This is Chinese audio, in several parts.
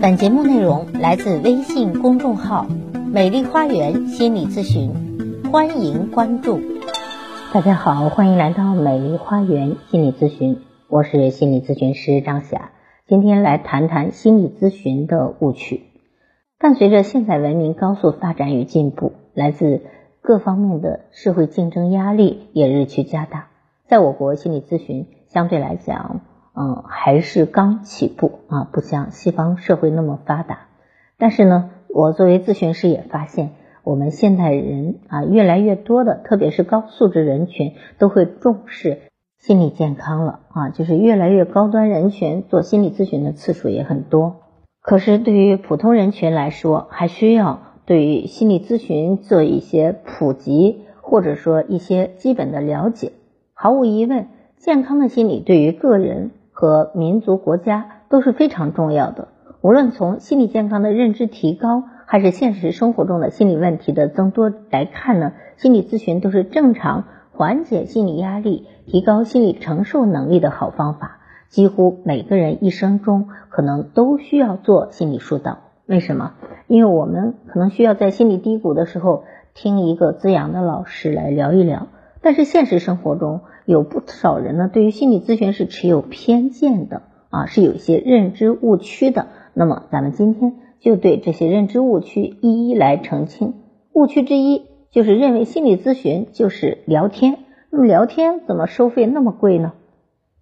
本节目内容来自微信公众号“美丽花园心理咨询”，欢迎关注。大家好，欢迎来到美丽花园心理咨询，我是心理咨询师张霞。今天来谈谈心理咨询的误区。伴随着现代文明高速发展与进步，来自各方面的社会竞争压力也日趋加大。在我国，心理咨询相对来讲。嗯，还是刚起步啊，不像西方社会那么发达。但是呢，我作为咨询师也发现，我们现代人啊，越来越多的，特别是高素质人群，都会重视心理健康了啊，就是越来越高端人群做心理咨询的次数也很多。可是对于普通人群来说，还需要对于心理咨询做一些普及，或者说一些基本的了解。毫无疑问，健康的心理对于个人。和民族国家都是非常重要的。无论从心理健康的认知提高，还是现实生活中的心理问题的增多来看呢，心理咨询都是正常缓解心理压力、提高心理承受能力的好方法。几乎每个人一生中可能都需要做心理疏导。为什么？因为我们可能需要在心理低谷的时候听一个滋养的老师来聊一聊。但是现实生活中，有不少人呢，对于心理咨询是持有偏见的啊，是有一些认知误区的。那么咱们今天就对这些认知误区一一来澄清。误区之一就是认为心理咨询就是聊天，那么聊天怎么收费那么贵呢？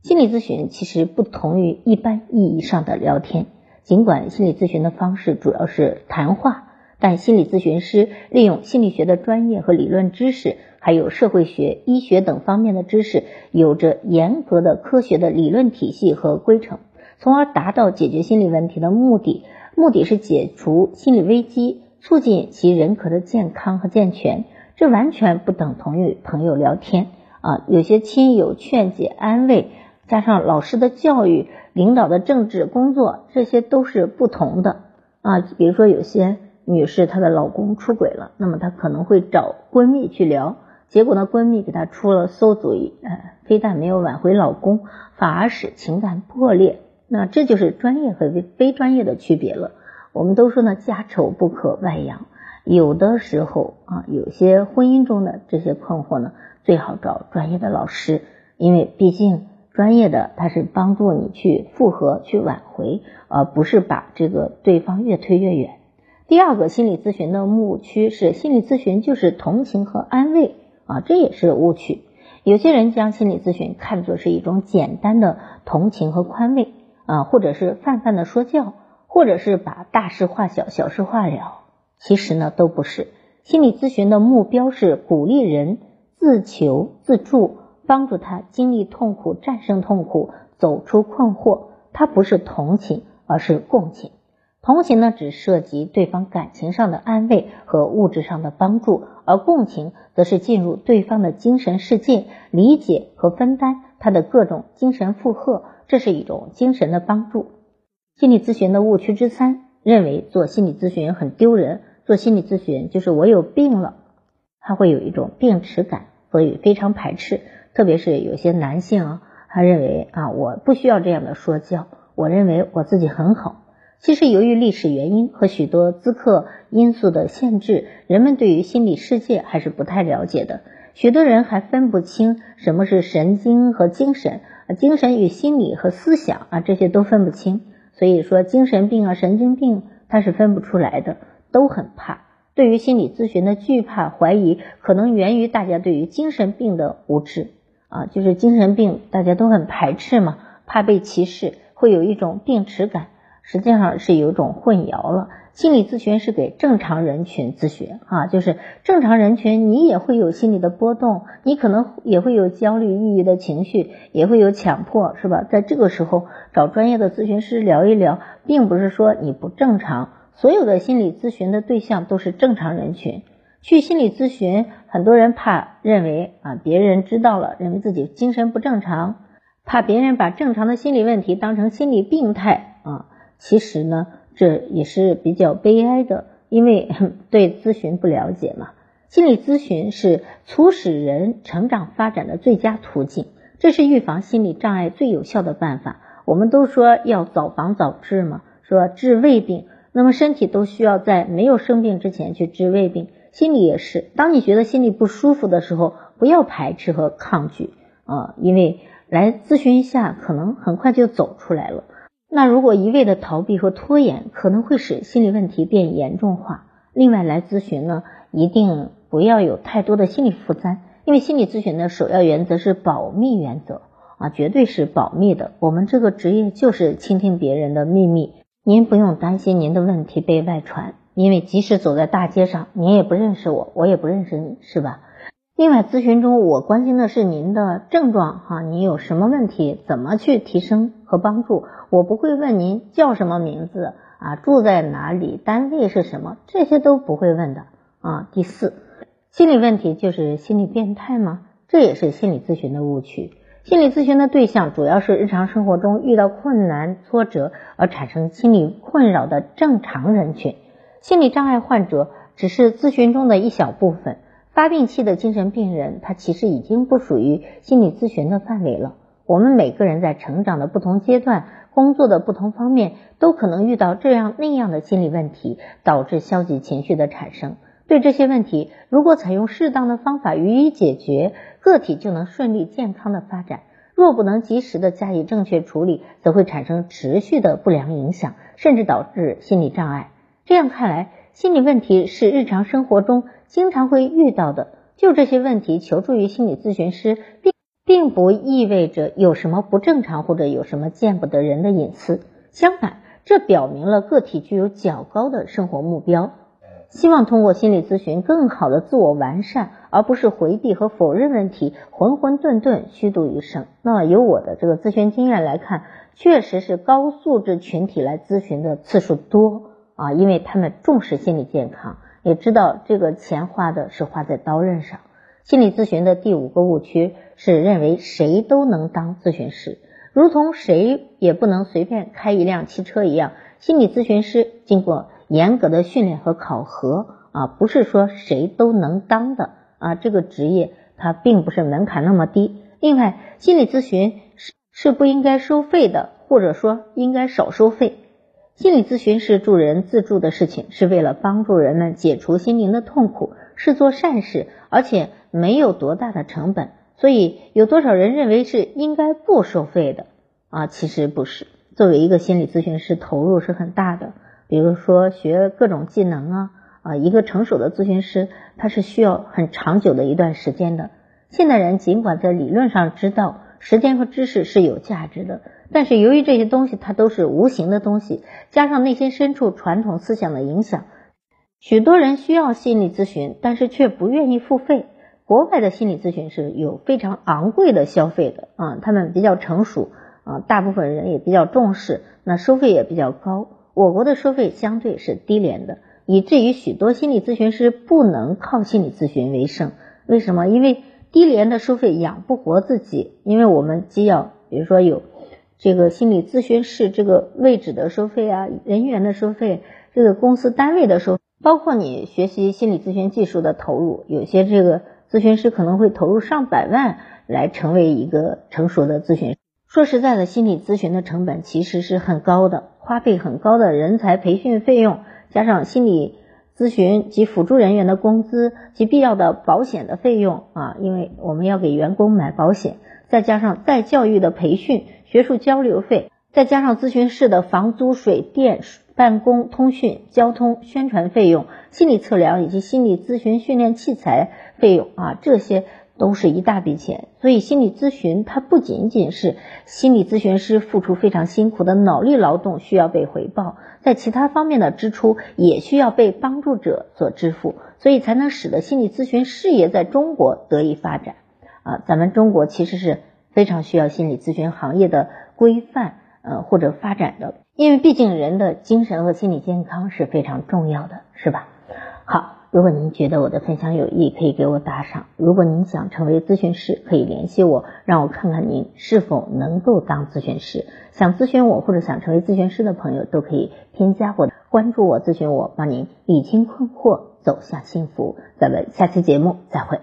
心理咨询其实不同于一般意义上的聊天，尽管心理咨询的方式主要是谈话，但心理咨询师利用心理学的专业和理论知识。还有社会学、医学等方面的知识，有着严格的科学的理论体系和规程，从而达到解决心理问题的目的。目的是解除心理危机，促进其人格的健康和健全。这完全不等同于朋友聊天啊！有些亲友劝解安慰，加上老师的教育、领导的政治工作，这些都是不同的啊。比如说，有些女士她的老公出轨了，那么她可能会找闺蜜去聊。结果呢，闺蜜给她出了馊主意，呃，非但没有挽回老公，反而使情感破裂。那这就是专业和非专业的区别了。我们都说呢，家丑不可外扬。有的时候啊，有些婚姻中的这些困惑呢，最好找专业的老师，因为毕竟专业的他是帮助你去复合、去挽回，而不是把这个对方越推越远。第二个心理咨询的误区是，心理咨询就是同情和安慰。啊，这也是误区。有些人将心理咨询看作是一种简单的同情和宽慰啊，或者是泛泛的说教，或者是把大事化小、小事化了。其实呢，都不是。心理咨询的目标是鼓励人自求自助，帮助他经历痛苦、战胜痛苦、走出困惑。它不是同情，而是共情。同情呢，只涉及对方感情上的安慰和物质上的帮助，而共情则是进入对方的精神世界，理解和分担他的各种精神负荷，这是一种精神的帮助。心理咨询的误区之三，认为做心理咨询很丢人，做心理咨询就是我有病了，他会有一种病耻感，所以非常排斥。特别是有些男性啊，他认为啊，我不需要这样的说教，我认为我自己很好。其实，由于历史原因和许多资刻因素的限制，人们对于心理世界还是不太了解的。许多人还分不清什么是神经和精神，啊精神与心理和思想啊，这些都分不清。所以说，精神病啊、神经病，他是分不出来的，都很怕。对于心理咨询的惧怕、怀疑，可能源于大家对于精神病的无知啊，就是精神病大家都很排斥嘛，怕被歧视，会有一种病耻感。实际上是有种混淆了，心理咨询是给正常人群咨询啊，就是正常人群你也会有心理的波动，你可能也会有焦虑、抑郁的情绪，也会有强迫，是吧？在这个时候找专业的咨询师聊一聊，并不是说你不正常，所有的心理咨询的对象都是正常人群。去心理咨询，很多人怕认为啊别人知道了，认为自己精神不正常，怕别人把正常的心理问题当成心理病态啊。其实呢，这也是比较悲哀的，因为 对咨询不了解嘛。心理咨询是促使人成长发展的最佳途径，这是预防心理障碍最有效的办法。我们都说要早防早治嘛，说治胃病，那么身体都需要在没有生病之前去治胃病，心理也是。当你觉得心里不舒服的时候，不要排斥和抗拒啊，因为来咨询一下，可能很快就走出来了。那如果一味的逃避和拖延，可能会使心理问题变严重化。另外来咨询呢，一定不要有太多的心理负担，因为心理咨询的首要原则是保密原则啊，绝对是保密的。我们这个职业就是倾听别人的秘密，您不用担心您的问题被外传，因为即使走在大街上，您也不认识我，我也不认识你，是吧？另外，咨询中我关心的是您的症状哈，你有什么问题，怎么去提升和帮助？我不会问您叫什么名字啊，住在哪里，单位是什么，这些都不会问的啊。第四，心理问题就是心理变态吗？这也是心理咨询的误区。心理咨询的对象主要是日常生活中遇到困难、挫折而产生心理困扰的正常人群，心理障碍患者只是咨询中的一小部分。发病期的精神病人，他其实已经不属于心理咨询的范围了。我们每个人在成长的不同阶段、工作的不同方面，都可能遇到这样那样的心理问题，导致消极情绪的产生。对这些问题，如果采用适当的方法予以解决，个体就能顺利健康的发展。若不能及时的加以正确处理，则会产生持续的不良影响，甚至导致心理障碍。这样看来，心理问题是日常生活中。经常会遇到的，就这些问题求助于心理咨询师，并并不意味着有什么不正常或者有什么见不得人的隐私。相反，这表明了个体具有较高的生活目标，希望通过心理咨询更好的自我完善，而不是回避和否认问题，浑浑沌沌虚度一生。那由我的这个咨询经验来看，确实是高素质群体来咨询的次数多啊，因为他们重视心理健康。也知道这个钱花的是花在刀刃上。心理咨询的第五个误区是认为谁都能当咨询师，如同谁也不能随便开一辆汽车一样。心理咨询师经过严格的训练和考核啊，不是说谁都能当的啊。这个职业它并不是门槛那么低。另外，心理咨询是是不应该收费的，或者说应该少收费。心理咨询是助人自助的事情，是为了帮助人们解除心灵的痛苦，是做善事，而且没有多大的成本。所以，有多少人认为是应该不收费的啊？其实不是。作为一个心理咨询师，投入是很大的。比如说学各种技能啊啊，一个成熟的咨询师，他是需要很长久的一段时间的。现代人尽管在理论上知道。时间和知识是有价值的，但是由于这些东西它都是无形的东西，加上内心深处传统思想的影响，许多人需要心理咨询，但是却不愿意付费。国外的心理咨询是有非常昂贵的消费的啊，他们比较成熟啊，大部分人也比较重视，那收费也比较高。我国的收费相对是低廉的，以至于许多心理咨询师不能靠心理咨询为生。为什么？因为低廉的收费养不活自己，因为我们既要，比如说有这个心理咨询室这个位置的收费啊，人员的收费，这个公司单位的收，包括你学习心理咨询技术的投入，有些这个咨询师可能会投入上百万来成为一个成熟的咨询师。说实在的，心理咨询的成本其实是很高的，花费很高的人才培训费用，加上心理。咨询及辅助人员的工资及必要的保险的费用啊，因为我们要给员工买保险，再加上再教育的培训、学术交流费，再加上咨询室的房租、水电、办公、通讯、交通、宣传费用、心理测量以及心理咨询训练器材费用啊，这些。都是一大笔钱，所以心理咨询它不仅仅是心理咨询师付出非常辛苦的脑力劳动需要被回报，在其他方面的支出也需要被帮助者所支付，所以才能使得心理咨询事业在中国得以发展。啊，咱们中国其实是非常需要心理咨询行业的规范呃或者发展的，因为毕竟人的精神和心理健康是非常重要的，是吧？好。如果您觉得我的分享有益，可以给我打赏。如果您想成为咨询师，可以联系我，让我看看您是否能够当咨询师。想咨询我或者想成为咨询师的朋友，都可以添加我，关注我，咨询我，帮您理清困惑，走向幸福。咱们下期节目再会。